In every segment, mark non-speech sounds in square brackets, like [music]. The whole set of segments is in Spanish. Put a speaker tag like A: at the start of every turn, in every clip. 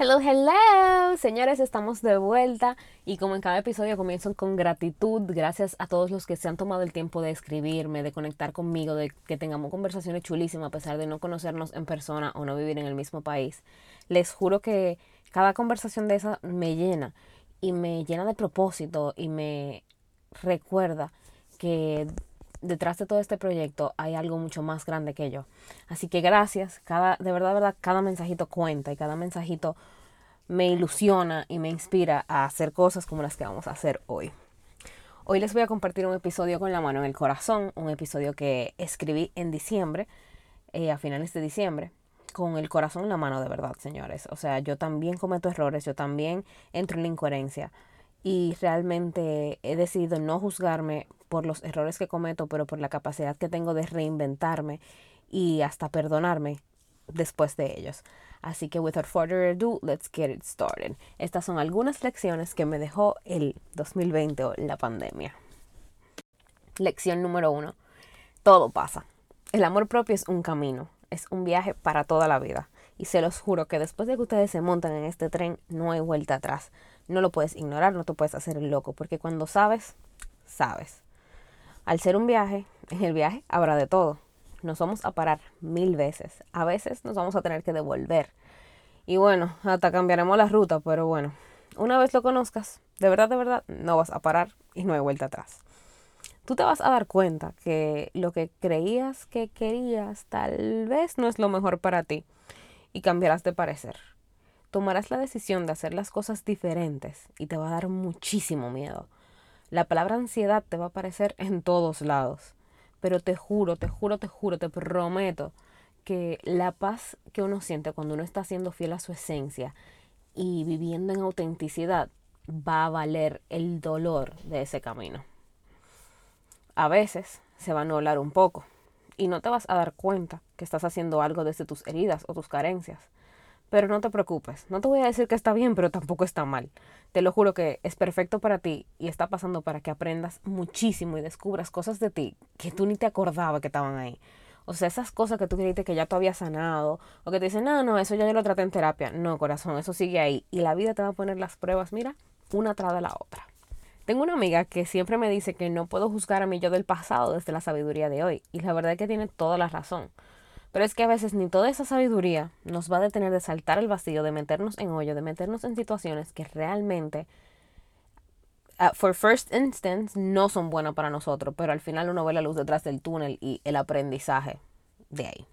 A: Hello, hello, señores, estamos de vuelta y como en cada episodio comienzo con gratitud, gracias a todos los que se han tomado el tiempo de escribirme, de conectar conmigo, de que tengamos conversaciones chulísimas a pesar de no conocernos en persona o no vivir en el mismo país. Les juro que cada conversación de esa me llena y me llena de propósito y me recuerda que detrás de todo este proyecto hay algo mucho más grande que yo. Así que gracias, cada, de verdad, verdad, cada mensajito cuenta y cada mensajito me ilusiona y me inspira a hacer cosas como las que vamos a hacer hoy. Hoy les voy a compartir un episodio con la mano en el corazón, un episodio que escribí en diciembre, eh, a finales de diciembre, con el corazón en la mano de verdad, señores. O sea, yo también cometo errores, yo también entro en la incoherencia y realmente he decidido no juzgarme por los errores que cometo, pero por la capacidad que tengo de reinventarme y hasta perdonarme después de ellos. Así que without further ado, let's get it started. Estas son algunas lecciones que me dejó el 2020 o la pandemia. Lección número uno. Todo pasa. El amor propio es un camino, es un viaje para toda la vida. Y se los juro que después de que ustedes se montan en este tren, no hay vuelta atrás. No lo puedes ignorar, no te puedes hacer loco, porque cuando sabes, sabes. Al ser un viaje, en [laughs] el viaje habrá de todo. Nos vamos a parar mil veces. A veces nos vamos a tener que devolver. Y bueno, hasta cambiaremos la ruta, pero bueno, una vez lo conozcas, de verdad, de verdad, no vas a parar y no hay vuelta atrás. Tú te vas a dar cuenta que lo que creías que querías tal vez no es lo mejor para ti y cambiarás de parecer. Tomarás la decisión de hacer las cosas diferentes y te va a dar muchísimo miedo la palabra ansiedad te va a aparecer en todos lados. Pero te juro, te juro, te juro, te prometo que la paz que uno siente cuando uno está siendo fiel a su esencia y viviendo en autenticidad va a valer el dolor de ese camino. A veces se va a nublar un poco y no te vas a dar cuenta que estás haciendo algo desde tus heridas o tus carencias. Pero no te preocupes, no te voy a decir que está bien, pero tampoco está mal. Te lo juro que es perfecto para ti y está pasando para que aprendas muchísimo y descubras cosas de ti que tú ni te acordabas que estaban ahí. O sea, esas cosas que tú creíste que ya tú habías sanado o que te dicen, no, no, eso ya yo lo traté en terapia. No, corazón, eso sigue ahí. Y la vida te va a poner las pruebas, mira, una tras de la otra. Tengo una amiga que siempre me dice que no puedo juzgar a mí yo del pasado desde la sabiduría de hoy. Y la verdad es que tiene toda la razón. Pero es que a veces ni toda esa sabiduría nos va a detener de saltar el vacío, de meternos en hoyo, de meternos en situaciones que realmente, uh, for first instance, no son buenas para nosotros, pero al final uno ve la luz detrás del túnel y el aprendizaje de ahí.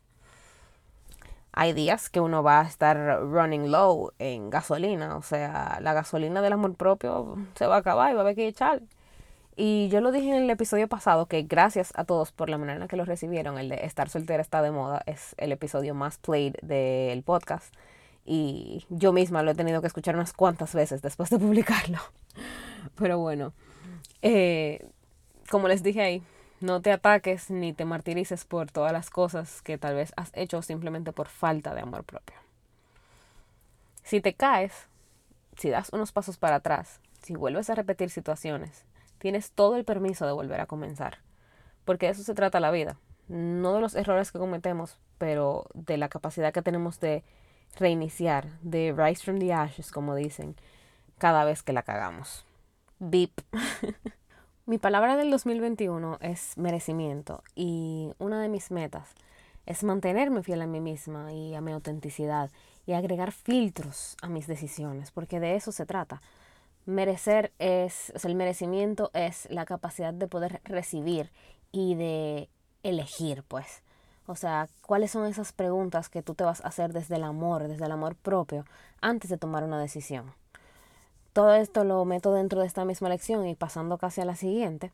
A: Hay días que uno va a estar running low en gasolina, o sea, la gasolina del amor propio se va a acabar y va a haber que echar. Y yo lo dije en el episodio pasado que gracias a todos por la manera en la que lo recibieron, el de estar soltera está de moda, es el episodio más played del podcast. Y yo misma lo he tenido que escuchar unas cuantas veces después de publicarlo. [laughs] Pero bueno, eh, como les dije ahí, no te ataques ni te martirices por todas las cosas que tal vez has hecho simplemente por falta de amor propio. Si te caes, si das unos pasos para atrás, si vuelves a repetir situaciones, tienes todo el permiso de volver a comenzar. Porque de eso se trata la vida. No de los errores que cometemos, pero de la capacidad que tenemos de reiniciar, de rise from the ashes, como dicen, cada vez que la cagamos. Beep. [laughs] Mi palabra del 2021 es merecimiento y una de mis metas es mantenerme fiel a mí misma y a mi autenticidad y agregar filtros a mis decisiones, porque de eso se trata. Merecer es, o sea, el merecimiento es la capacidad de poder recibir y de elegir, pues. O sea, ¿cuáles son esas preguntas que tú te vas a hacer desde el amor, desde el amor propio, antes de tomar una decisión? Todo esto lo meto dentro de esta misma lección y pasando casi a la siguiente,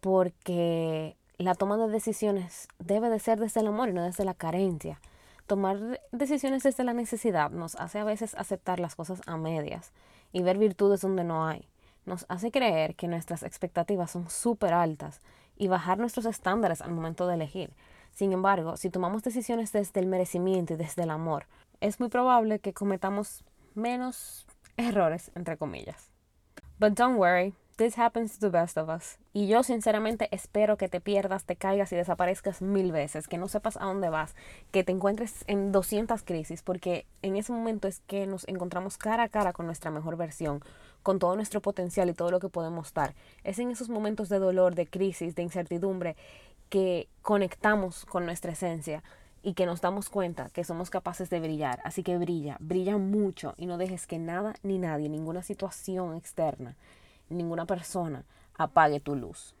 A: porque la toma de decisiones debe de ser desde el amor y no desde la carencia. Tomar decisiones desde la necesidad nos hace a veces aceptar las cosas a medias y ver virtudes donde no hay. nos hace creer que nuestras expectativas son súper altas y bajar nuestros estándares al momento de elegir. Sin embargo, si tomamos decisiones desde el merecimiento y desde el amor, es muy probable que cometamos menos errores, entre comillas. But don't worry, this happens to the best of us. Y yo sinceramente espero que te pierdas, te caigas y desaparezcas mil veces, que no sepas a dónde vas, que te encuentres en 200 crisis, porque en ese momento es que nos encontramos cara a cara con nuestra mejor versión, con todo nuestro potencial y todo lo que podemos dar. Es en esos momentos de dolor, de crisis, de incertidumbre, que conectamos con nuestra esencia y que nos damos cuenta que somos capaces de brillar. Así que brilla, brilla mucho y no dejes que nada ni nadie, ninguna situación externa, ninguna persona apague tu luz.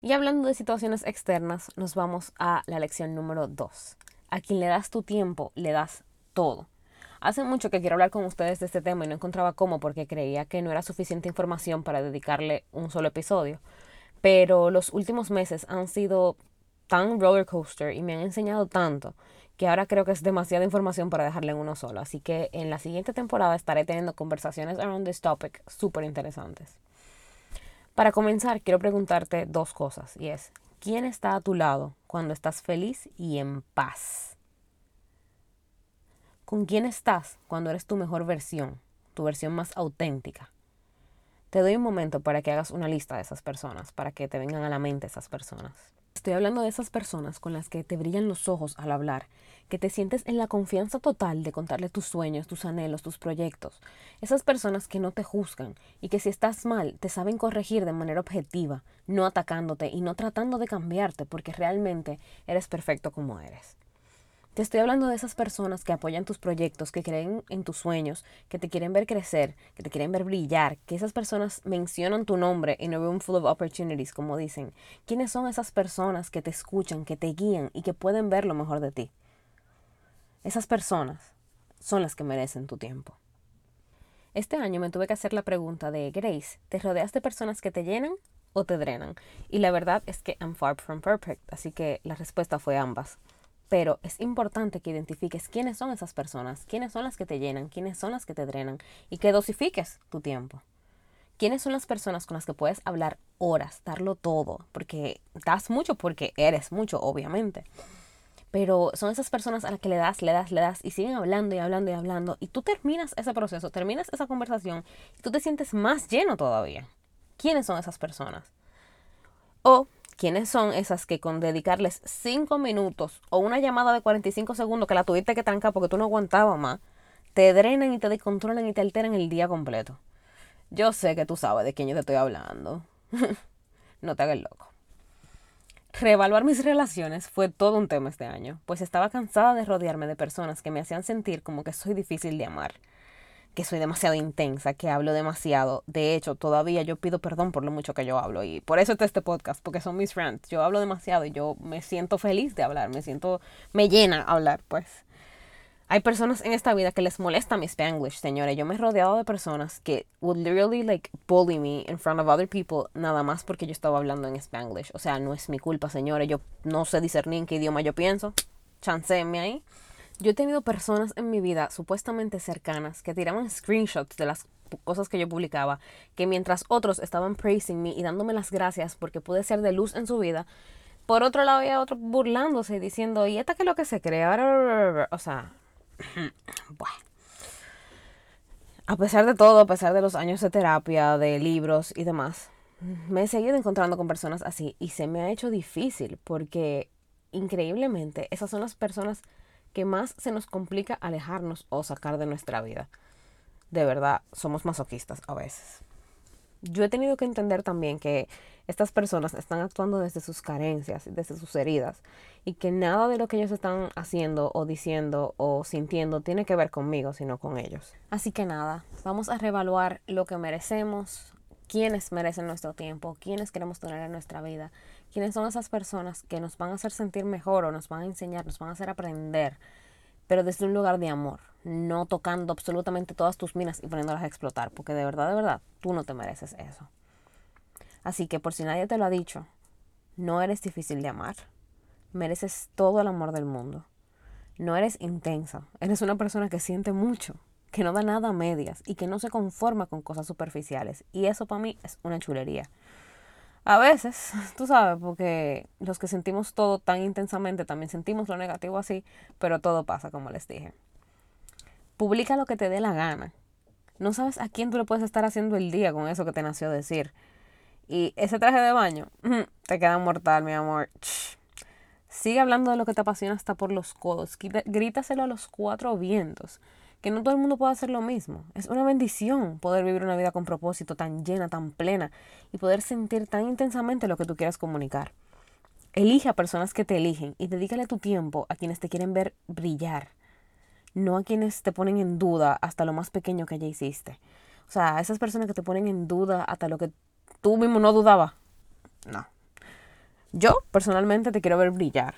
A: Y hablando de situaciones externas, nos vamos a la lección número 2. A quien le das tu tiempo, le das todo. Hace mucho que quiero hablar con ustedes de este tema y no encontraba cómo porque creía que no era suficiente información para dedicarle un solo episodio. Pero los últimos meses han sido tan roller coaster y me han enseñado tanto que ahora creo que es demasiada información para dejarle en uno solo. Así que en la siguiente temporada estaré teniendo conversaciones around this topic súper interesantes. Para comenzar, quiero preguntarte dos cosas y es, ¿quién está a tu lado cuando estás feliz y en paz? ¿Con quién estás cuando eres tu mejor versión, tu versión más auténtica? Te doy un momento para que hagas una lista de esas personas, para que te vengan a la mente esas personas. Estoy hablando de esas personas con las que te brillan los ojos al hablar, que te sientes en la confianza total de contarle tus sueños, tus anhelos, tus proyectos. Esas personas que no te juzgan y que si estás mal te saben corregir de manera objetiva, no atacándote y no tratando de cambiarte porque realmente eres perfecto como eres. Te estoy hablando de esas personas que apoyan tus proyectos, que creen en tus sueños, que te quieren ver crecer, que te quieren ver brillar, que esas personas mencionan tu nombre en a room full of opportunities, como dicen. ¿Quiénes son esas personas que te escuchan, que te guían y que pueden ver lo mejor de ti? Esas personas son las que merecen tu tiempo. Este año me tuve que hacer la pregunta de Grace, ¿te rodeas de personas que te llenan o te drenan? Y la verdad es que I'm far from perfect, así que la respuesta fue ambas. Pero es importante que identifiques quiénes son esas personas, quiénes son las que te llenan, quiénes son las que te drenan y que dosifiques tu tiempo. ¿Quiénes son las personas con las que puedes hablar horas, darlo todo? Porque das mucho porque eres mucho, obviamente. Pero son esas personas a las que le das, le das, le das y siguen hablando y hablando y hablando. Y tú terminas ese proceso, terminas esa conversación y tú te sientes más lleno todavía. ¿Quiénes son esas personas? O ¿Quiénes son esas que con dedicarles 5 minutos o una llamada de 45 segundos que la tuviste que trancar porque tú no aguantabas más, te drenan y te descontrolan y te alteran el día completo? Yo sé que tú sabes de quién yo te estoy hablando. [laughs] no te hagas loco. Reevaluar mis relaciones fue todo un tema este año, pues estaba cansada de rodearme de personas que me hacían sentir como que soy difícil de amar que soy demasiado intensa, que hablo demasiado. De hecho, todavía yo pido perdón por lo mucho que yo hablo y por eso está este podcast, porque son mis friends. Yo hablo demasiado y yo me siento feliz de hablar, me siento, me llena hablar, pues. Hay personas en esta vida que les molesta mi Spanglish, señores. Yo me he rodeado de personas que would literally like bully me in front of other people nada más porque yo estaba hablando en Spanglish. O sea, no es mi culpa, señores. Yo no sé discernir en qué idioma yo pienso. Chancéme ahí. Yo he tenido personas en mi vida supuestamente cercanas que tiraban screenshots de las cosas que yo publicaba, que mientras otros estaban praising me y dándome las gracias porque pude ser de luz en su vida, por otro lado había otro burlándose y diciendo, ¿y esta qué es lo que se cree? O sea, [clears throat] bueno. A pesar de todo, a pesar de los años de terapia, de libros y demás, me he seguido encontrando con personas así y se me ha hecho difícil porque increíblemente esas son las personas que más se nos complica alejarnos o sacar de nuestra vida. De verdad, somos masoquistas a veces. Yo he tenido que entender también que estas personas están actuando desde sus carencias, desde sus heridas, y que nada de lo que ellos están haciendo o diciendo o sintiendo tiene que ver conmigo, sino con ellos. Así que nada, vamos a reevaluar lo que merecemos, quiénes merecen nuestro tiempo, quiénes queremos tener en nuestra vida, quiénes son esas personas que nos van a hacer sentir mejor o nos van a enseñar, nos van a hacer aprender, pero desde un lugar de amor, no tocando absolutamente todas tus minas y poniéndolas a explotar, porque de verdad, de verdad, tú no te mereces eso. Así que por si nadie te lo ha dicho, no eres difícil de amar, mereces todo el amor del mundo. No eres intensa, eres una persona que siente mucho, que no da nada a medias y que no se conforma con cosas superficiales. Y eso para mí es una chulería. A veces, [laughs] tú sabes, porque los que sentimos todo tan intensamente también sentimos lo negativo así, pero todo pasa, como les dije. Publica lo que te dé la gana. No sabes a quién tú le puedes estar haciendo el día con eso que te nació decir. Y ese traje de baño, [laughs] te queda mortal, mi amor. Sigue hablando de lo que te apasiona hasta por los codos. Grítaselo a los cuatro vientos. Que no todo el mundo puede hacer lo mismo. Es una bendición poder vivir una vida con propósito tan llena, tan plena y poder sentir tan intensamente lo que tú quieras comunicar. Elige a personas que te eligen y dedícale tu tiempo a quienes te quieren ver brillar, no a quienes te ponen en duda hasta lo más pequeño que ya hiciste. O sea, a esas personas que te ponen en duda hasta lo que tú mismo no dudabas. No. Yo personalmente te quiero ver brillar,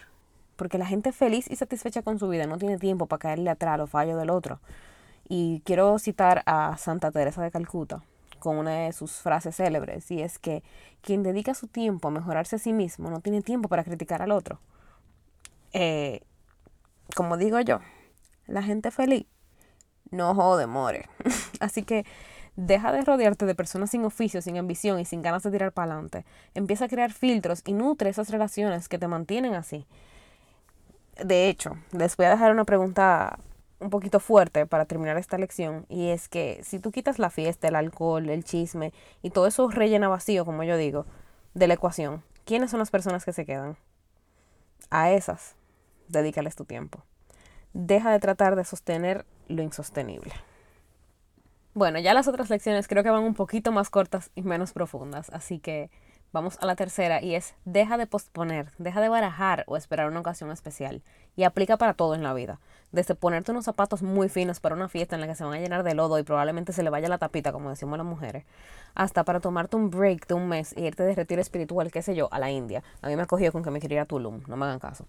A: porque la gente feliz y satisfecha con su vida no tiene tiempo para caerle atrás a los fallos del otro. Y quiero citar a Santa Teresa de Calcuta con una de sus frases célebres, y es que quien dedica su tiempo a mejorarse a sí mismo no tiene tiempo para criticar al otro. Eh, como digo yo, la gente feliz no jode, more. [laughs] Así que Deja de rodearte de personas sin oficio, sin ambición y sin ganas de tirar para adelante. Empieza a crear filtros y nutre esas relaciones que te mantienen así. De hecho, les voy a dejar una pregunta un poquito fuerte para terminar esta lección y es que si tú quitas la fiesta, el alcohol, el chisme y todo eso rellena vacío, como yo digo, de la ecuación, ¿quiénes son las personas que se quedan? A esas, dedícales tu tiempo. Deja de tratar de sostener lo insostenible. Bueno, ya las otras lecciones creo que van un poquito más cortas y menos profundas, así que vamos a la tercera y es deja de posponer, deja de barajar o esperar una ocasión especial y aplica para todo en la vida. Desde ponerte unos zapatos muy finos para una fiesta en la que se van a llenar de lodo y probablemente se le vaya la tapita, como decimos las mujeres, hasta para tomarte un break de un mes e irte de retiro espiritual, qué sé yo, a la India. A mí me ha cogido con que me quería ir a Tulum, no me hagan caso.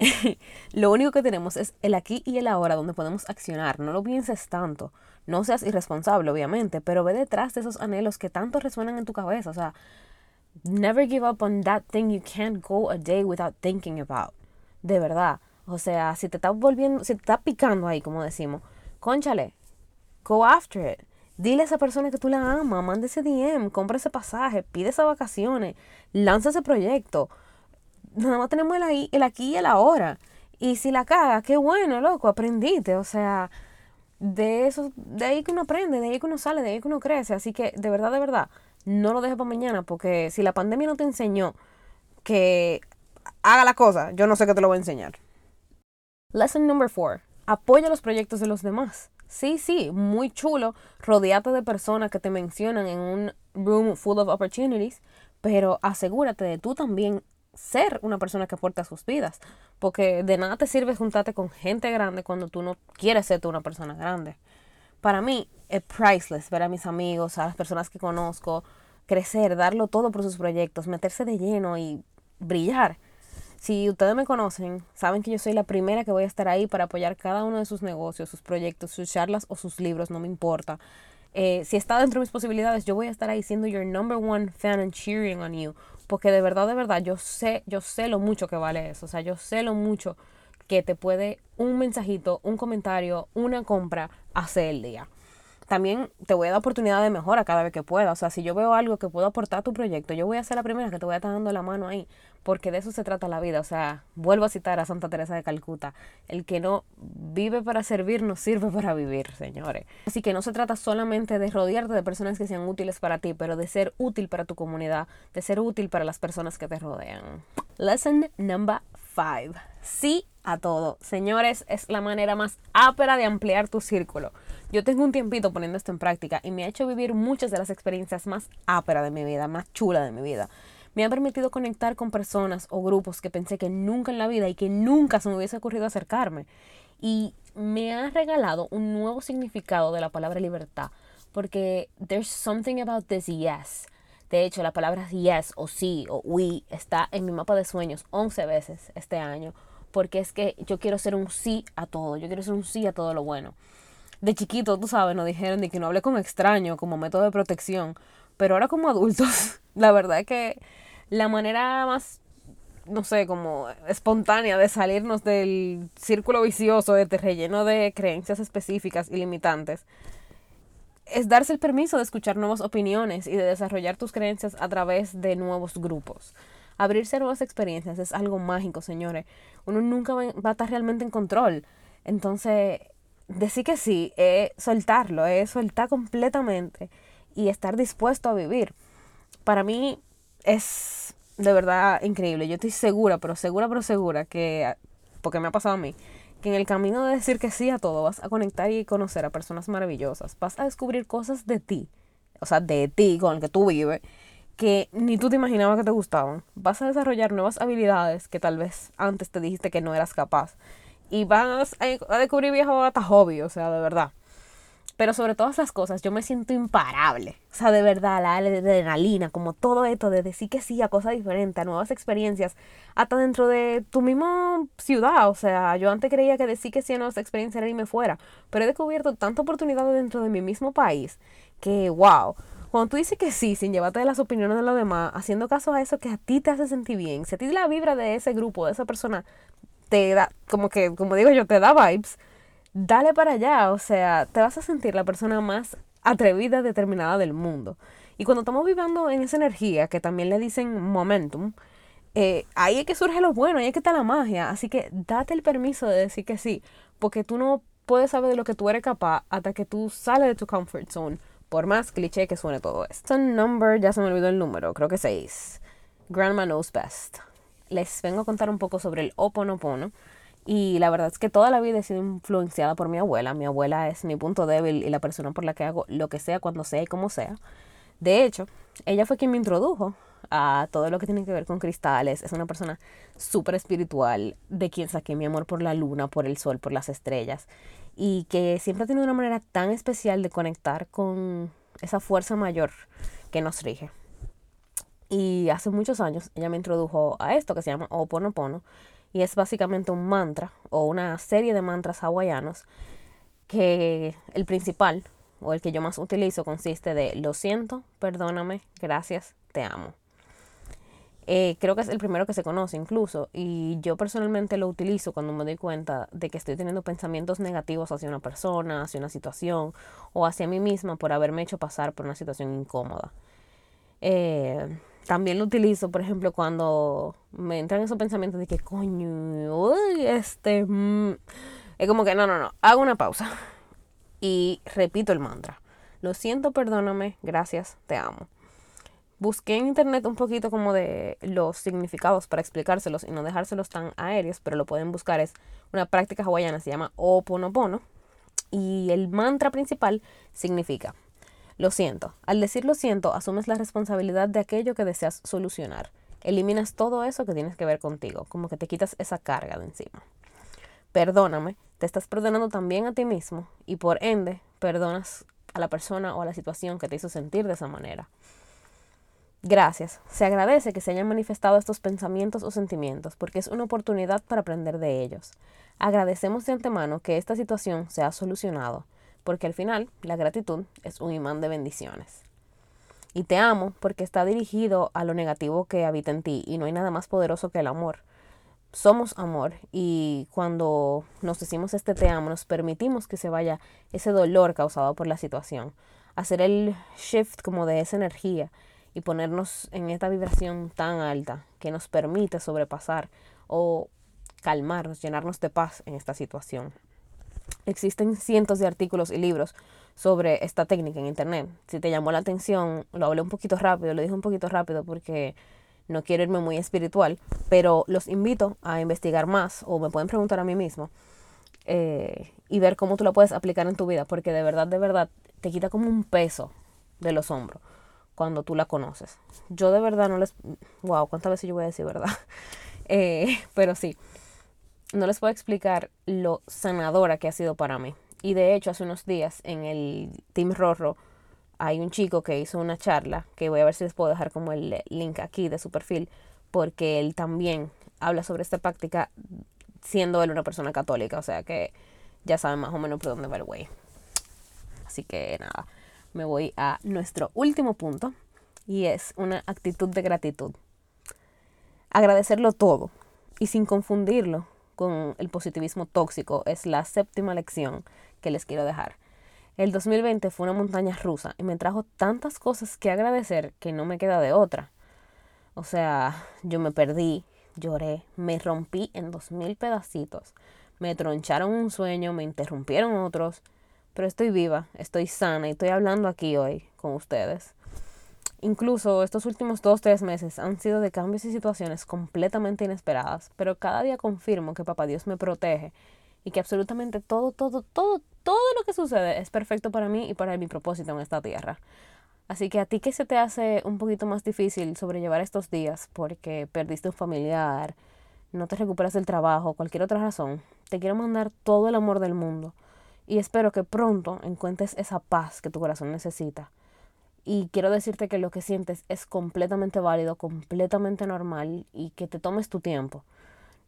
A: [laughs] lo único que tenemos es el aquí y el ahora donde podemos accionar, no lo pienses tanto. No seas irresponsable, obviamente, pero ve detrás de esos anhelos que tanto resuenan en tu cabeza. O sea, never give up on that thing you can't go a day without thinking about. De verdad. O sea, si te está volviendo, si te está picando ahí, como decimos, conchale, go after it. Dile a esa persona que tú la amas, manda ese DM, compra ese pasaje, pide esas vacaciones, lanza ese proyecto. Nada más tenemos el, ahí, el aquí y el ahora. Y si la caga, qué bueno, loco, aprendiste. O sea, de eso, de ahí que uno aprende, de ahí que uno sale, de ahí que uno crece. Así que de verdad, de verdad, no lo dejes para mañana, porque si la pandemia no te enseñó que haga la cosa, yo no sé qué te lo voy a enseñar. Lesson number four. Apoya los proyectos de los demás. Sí, sí, muy chulo. Rodeate de personas que te mencionan en un room full of opportunities, pero asegúrate de tú también ser una persona que aporta sus vidas. Porque de nada te sirve juntarte con gente grande cuando tú no quieres ser tú una persona grande. Para mí es priceless ver a mis amigos, a las personas que conozco, crecer, darlo todo por sus proyectos, meterse de lleno y brillar. Si ustedes me conocen, saben que yo soy la primera que voy a estar ahí para apoyar cada uno de sus negocios, sus proyectos, sus charlas o sus libros, no me importa. Eh, si está dentro de mis posibilidades, yo voy a estar ahí siendo your number one fan and cheering on you porque de verdad, de verdad, yo sé, yo sé lo mucho que vale eso, o sea, yo sé lo mucho que te puede un mensajito, un comentario, una compra hacer el día. También te voy a dar oportunidad de mejora cada vez que pueda. O sea, si yo veo algo que puedo aportar a tu proyecto, yo voy a ser la primera que te voy a estar dando la mano ahí, porque de eso se trata la vida. O sea, vuelvo a citar a Santa Teresa de Calcuta, el que no vive para servir, no sirve para vivir, señores. Así que no se trata solamente de rodearte de personas que sean útiles para ti, pero de ser útil para tu comunidad, de ser útil para las personas que te rodean. Lesson number five. Sí a todo. Señores, es la manera más ápera de ampliar tu círculo. Yo tengo un tiempito poniendo esto en práctica y me ha hecho vivir muchas de las experiencias más áperas de mi vida, más chulas de mi vida. Me ha permitido conectar con personas o grupos que pensé que nunca en la vida y que nunca se me hubiese ocurrido acercarme. Y me ha regalado un nuevo significado de la palabra libertad, porque there's something about this yes. De hecho, la palabra yes o sí o we está en mi mapa de sueños 11 veces este año, porque es que yo quiero ser un sí a todo, yo quiero ser un sí a todo lo bueno de chiquito, tú sabes, nos dijeron de que no hable con extraños como método de protección. Pero ahora como adultos, [laughs] la verdad es que la manera más no sé, como espontánea de salirnos del círculo vicioso, de relleno de creencias específicas y limitantes, es darse el permiso de escuchar nuevas opiniones y de desarrollar tus creencias a través de nuevos grupos. Abrirse a nuevas experiencias es algo mágico, señores. Uno nunca va a estar realmente en control. Entonces, decir que sí es soltarlo, es soltar completamente y estar dispuesto a vivir. Para mí es de verdad increíble. Yo estoy segura, pero segura, pero segura que, porque me ha pasado a mí, que en el camino de decir que sí a todo vas a conectar y conocer a personas maravillosas. Vas a descubrir cosas de ti, o sea, de ti, con el que tú vives, que ni tú te imaginabas que te gustaban. Vas a desarrollar nuevas habilidades que tal vez antes te dijiste que no eras capaz. Y vas a, descubrir viejo hasta hobby, o sea, de verdad. Pero sobre todas las cosas, yo me siento imparable. O sea, de verdad, la adrenalina, como todo esto de decir que sí a cosas diferentes, a nuevas experiencias, hasta dentro de tu misma ciudad. O sea, yo antes creía que decir que sí a nuevas experiencias era irme fuera. Pero he descubierto tanta oportunidad dentro de mi mismo país que, wow. Cuando tú dices que sí, sin llevarte de las opiniones de los demás, haciendo caso a eso que a ti te hace sentir bien, si a ti la vibra de ese grupo, de esa persona, te da, como que, como digo yo, te da vibes dale para allá, o sea, te vas a sentir la persona más atrevida, determinada del mundo. Y cuando estamos viviendo en esa energía, que también le dicen momentum, eh, ahí es que surge lo bueno, ahí es que está la magia. Así que date el permiso de decir que sí, porque tú no puedes saber de lo que tú eres capaz hasta que tú sales de tu comfort zone, por más cliché que suene todo esto. number, ya se me olvidó el número, creo que 6. Grandma knows best. Les vengo a contar un poco sobre el Oponopono y la verdad es que toda la vida he sido influenciada por mi abuela. Mi abuela es mi punto débil y la persona por la que hago lo que sea, cuando sea y como sea. De hecho, ella fue quien me introdujo a todo lo que tiene que ver con cristales. Es una persona súper espiritual, de quien saqué mi amor por la luna, por el sol, por las estrellas. Y que siempre ha tenido una manera tan especial de conectar con esa fuerza mayor que nos rige. Y hace muchos años ella me introdujo a esto que se llama Oponopono, y es básicamente un mantra o una serie de mantras hawaianos que el principal o el que yo más utilizo consiste de lo siento, perdóname, gracias, te amo. Eh, creo que es el primero que se conoce incluso y yo personalmente lo utilizo cuando me doy cuenta de que estoy teniendo pensamientos negativos hacia una persona, hacia una situación o hacia mí misma por haberme hecho pasar por una situación incómoda. Eh, también lo utilizo, por ejemplo, cuando me entran esos pensamientos de que, coño, uy, este... Mm", es como que, no, no, no, hago una pausa y repito el mantra. Lo siento, perdóname, gracias, te amo. Busqué en internet un poquito como de los significados para explicárselos y no dejárselos tan aéreos, pero lo pueden buscar. Es una práctica hawaiana, se llama Oponopono. Y el mantra principal significa lo siento. Al decir lo siento, asumes la responsabilidad de aquello que deseas solucionar. Eliminas todo eso que tienes que ver contigo, como que te quitas esa carga de encima. Perdóname, te estás perdonando también a ti mismo y por ende perdonas a la persona o a la situación que te hizo sentir de esa manera. Gracias. Se agradece que se hayan manifestado estos pensamientos o sentimientos porque es una oportunidad para aprender de ellos. Agradecemos de antemano que esta situación se ha solucionado porque al final la gratitud es un imán de bendiciones. Y te amo porque está dirigido a lo negativo que habita en ti y no hay nada más poderoso que el amor. Somos amor y cuando nos decimos este te amo nos permitimos que se vaya ese dolor causado por la situación. Hacer el shift como de esa energía y ponernos en esta vibración tan alta que nos permite sobrepasar o calmarnos, llenarnos de paz en esta situación. Existen cientos de artículos y libros sobre esta técnica en internet. Si te llamó la atención, lo hablé un poquito rápido, lo dije un poquito rápido porque no quiero irme muy espiritual, pero los invito a investigar más o me pueden preguntar a mí mismo eh, y ver cómo tú lo puedes aplicar en tu vida, porque de verdad, de verdad, te quita como un peso de los hombros cuando tú la conoces. Yo de verdad no les... Wow, ¿cuántas veces yo voy a decir verdad? [laughs] Eh, pero sí, no les puedo explicar lo sanadora que ha sido para mí. Y de hecho, hace unos días en el Team Rorro hay un chico que hizo una charla, que voy a ver si les puedo dejar como el link aquí de su perfil, porque él también habla sobre esta práctica siendo él una persona católica, o sea que ya saben más o menos por dónde va el güey. Así que nada, me voy a nuestro último punto y es una actitud de gratitud. Agradecerlo todo y sin confundirlo con el positivismo tóxico es la séptima lección que les quiero dejar. El 2020 fue una montaña rusa y me trajo tantas cosas que agradecer que no me queda de otra. O sea, yo me perdí, lloré, me rompí en dos mil pedacitos, me troncharon un sueño, me interrumpieron otros, pero estoy viva, estoy sana y estoy hablando aquí hoy con ustedes. Incluso estos últimos dos, tres meses han sido de cambios y situaciones completamente inesperadas, pero cada día confirmo que Papá Dios me protege y que absolutamente todo, todo, todo, todo lo que sucede es perfecto para mí y para mi propósito en esta tierra. Así que a ti que se te hace un poquito más difícil sobrellevar estos días porque perdiste un familiar, no te recuperas del trabajo, cualquier otra razón, te quiero mandar todo el amor del mundo y espero que pronto encuentres esa paz que tu corazón necesita y quiero decirte que lo que sientes es completamente válido, completamente normal y que te tomes tu tiempo.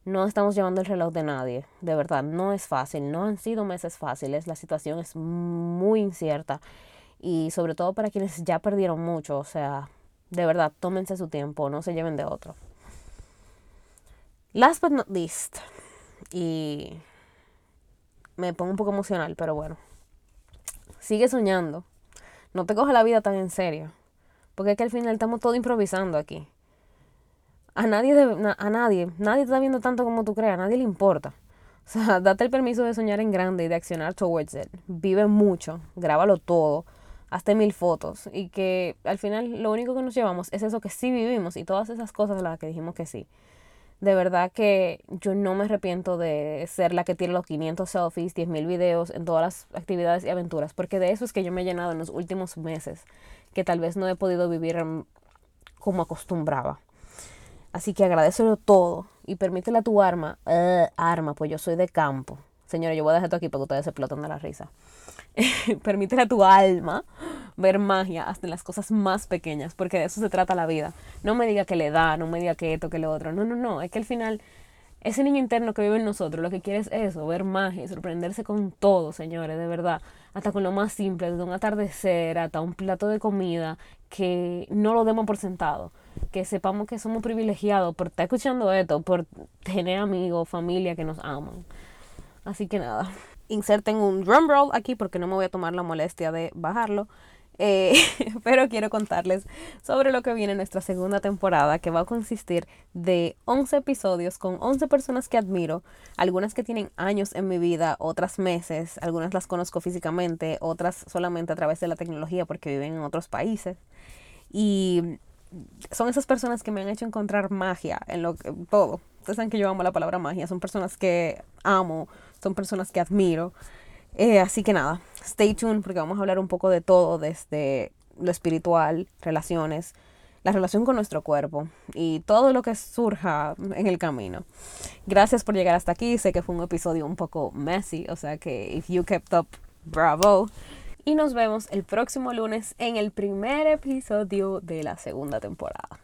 A: No estamos llevando el reloj de nadie, de verdad, no es fácil, no han sido meses fáciles, la situación es muy incierta y sobre todo para quienes ya perdieron mucho, o sea, de verdad, tómense su tiempo, no se lleven de otro. Last but not least, y me pongo un poco emocional, pero bueno, sigue soñando no te coge la vida tan en serio. Porque es que al final estamos todos improvisando aquí. A nadie, a nadie, nadie te está viendo tanto como tú creas, a nadie le importa. O sea, [laughs] date el permiso de soñar en grande y de accionar towards it. Vive mucho, grábalo todo, hazte mil fotos. Y que al final lo único que nos llevamos es eso que sí vivimos y todas esas cosas de las que dijimos que sí de verdad que yo no me arrepiento de ser la que tiene los 500 selfies, 10.000 videos en todas las actividades y aventuras, porque de eso es que yo me he llenado en los últimos meses, que tal vez no he podido vivir como acostumbraba. Así que agradecelo todo y permítele a tu arma, uh, arma, pues yo soy de campo. Señora, yo voy a dejar esto aquí para que ustedes se exploten de la risa. [laughs] permítele a tu alma ver magia hasta en las cosas más pequeñas, porque de eso se trata la vida. No me diga que le da, no me diga que esto, que lo otro. No, no, no. Es que al final, ese niño interno que vive en nosotros, lo que quiere es eso, ver magia y sorprenderse con todo, señores, de verdad. Hasta con lo más simple, desde un atardecer hasta un plato de comida, que no lo demos por sentado. Que sepamos que somos privilegiados por estar escuchando esto, por tener amigos, familia que nos aman. Así que nada, inserten un drum roll aquí porque no me voy a tomar la molestia de bajarlo. Eh, [laughs] pero quiero contarles sobre lo que viene en nuestra segunda temporada, que va a consistir de 11 episodios con 11 personas que admiro, algunas que tienen años en mi vida, otras meses, algunas las conozco físicamente, otras solamente a través de la tecnología porque viven en otros países. Y son esas personas que me han hecho encontrar magia en lo que, todo. Ustedes saben que yo amo la palabra magia, son personas que amo, son personas que admiro. Eh, así que nada, stay tuned porque vamos a hablar un poco de todo, desde lo espiritual, relaciones, la relación con nuestro cuerpo y todo lo que surja en el camino. Gracias por llegar hasta aquí. Sé que fue un episodio un poco messy, o sea que if you kept up, bravo. Y nos vemos el próximo lunes en el primer episodio de la segunda temporada.